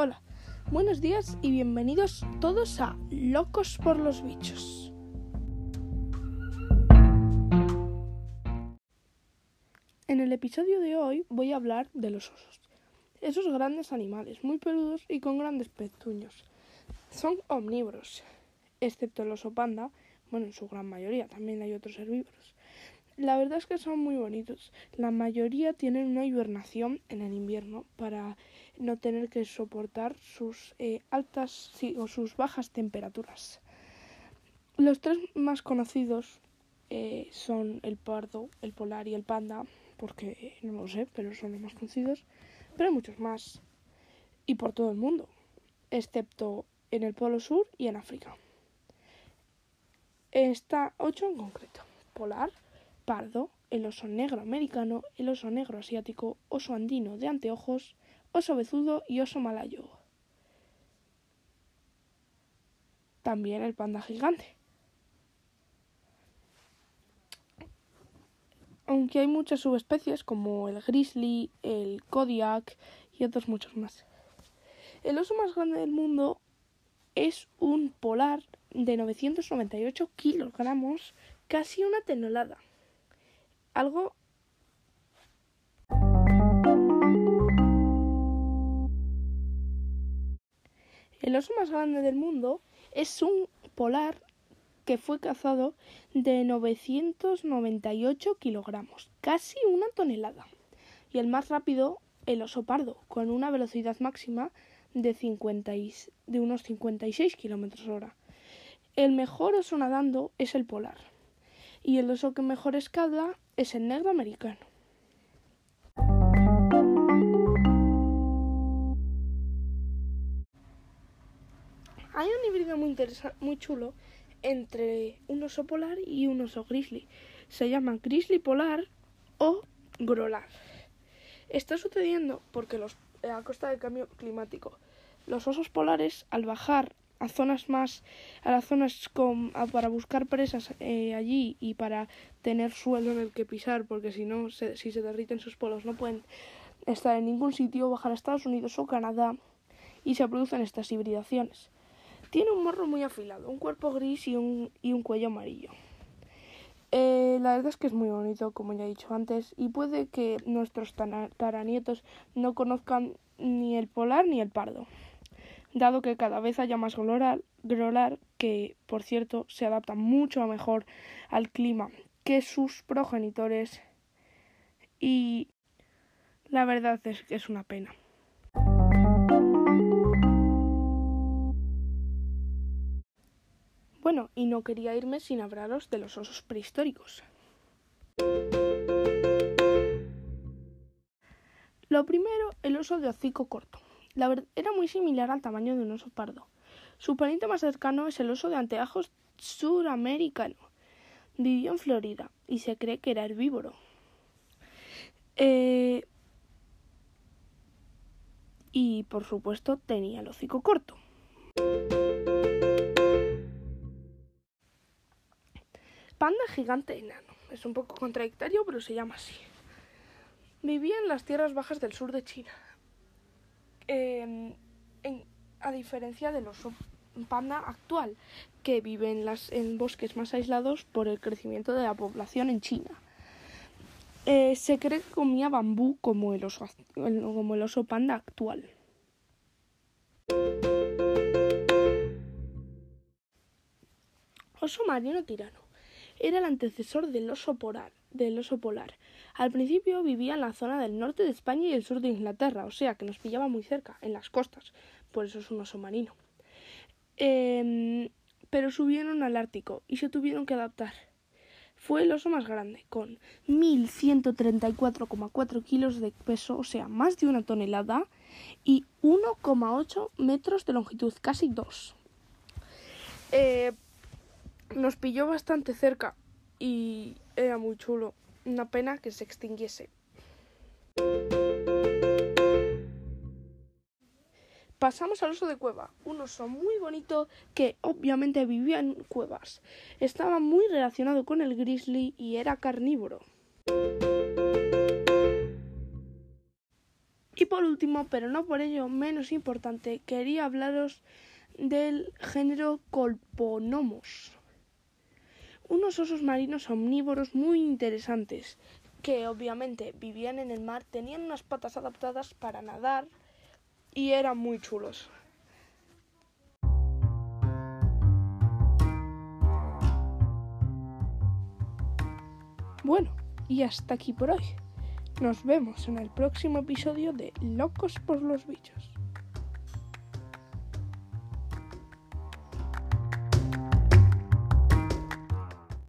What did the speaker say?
Hola, buenos días y bienvenidos todos a Locos por los Bichos. En el episodio de hoy voy a hablar de los osos. Esos grandes animales, muy peludos y con grandes pezuños. Son omnívoros, excepto el oso panda, bueno, en su gran mayoría, también hay otros herbívoros. La verdad es que son muy bonitos. La mayoría tienen una hibernación en el invierno para no tener que soportar sus eh, altas o sus bajas temperaturas. Los tres más conocidos eh, son el pardo, el polar y el panda, porque no lo sé, pero son los más conocidos. Pero hay muchos más. Y por todo el mundo, excepto en el Polo Sur y en África. Está ocho en concreto. Polar, pardo, el oso negro americano, el oso negro asiático, oso andino de anteojos, oso bezudo y oso malayo. También el panda gigante. Aunque hay muchas subespecies como el grizzly, el kodiak y otros muchos más. El oso más grande del mundo es un polar de 998 kilogramos, casi una tonelada algo El oso más grande del mundo es un polar que fue cazado de 998 kilogramos, casi una tonelada. Y el más rápido, el oso pardo, con una velocidad máxima de, 50 de unos 56 kilómetros hora. El mejor oso nadando es el polar y el oso que mejor escala es el negro americano. Hay un híbrido muy, muy chulo entre un oso polar y un oso grizzly. Se llama grizzly polar o grolar. Está sucediendo porque a costa del cambio climático, los osos polares al bajar a zonas más a las zonas con, para buscar presas eh, allí y para tener suelo en el que pisar porque si no si se derriten sus polos no pueden estar en ningún sitio bajar a Estados Unidos o Canadá y se producen estas hibridaciones. Tiene un morro muy afilado un cuerpo gris y un, y un cuello amarillo. Eh, la verdad es que es muy bonito como ya he dicho antes y puede que nuestros taranietos no conozcan ni el polar ni el pardo dado que cada vez haya más grolar, grolar que, por cierto, se adapta mucho mejor al clima que sus progenitores y la verdad es que es una pena. Bueno, y no quería irme sin hablaros de los osos prehistóricos. Lo primero, el oso de hocico corto. La era muy similar al tamaño de un oso pardo. Su pariente más cercano es el oso de anteajos suramericano. Vivió en Florida y se cree que era herbívoro. Eh, y por supuesto tenía el hocico corto. Panda gigante enano. Es un poco contradictorio, pero se llama así. Vivía en las tierras bajas del sur de China. Em, a diferencia del oso panda actual, que vive en, bosques más aislados por el crecimiento de la población en China. Eh, se cree que comía bambú como el, oso, panda actual. Oso marino tirano. Era el antecesor del oso del oso polar. Al principio vivía en la zona del norte de España y el sur de Inglaterra, o sea que nos pillaba muy cerca, en las costas, por eso es un oso marino. Em, pero subieron al Ártico y se tuvieron que adaptar. Fue el oso más grande, con 1.134,4 kilos de peso, o sea, más de una tonelada, y 1,8 metros de longitud, casi dos. Eh, nos pilló bastante cerca y era muy chulo. Una pena que se extinguiese. Pasamos al oso de cueva, un oso muy bonito que obviamente vivía en cuevas. Estaba muy relacionado con el grizzly y era carnívoro. Y por último, pero no por ello menos importante, quería hablaros del género Colponomos. Unos osos marinos omnívoros muy interesantes, que obviamente vivían en el mar, tenían unas patas adaptadas para nadar y eran muy chulos. Bueno, y hasta aquí por hoy. Nos vemos en el próximo episodio de Locos por los Bichos.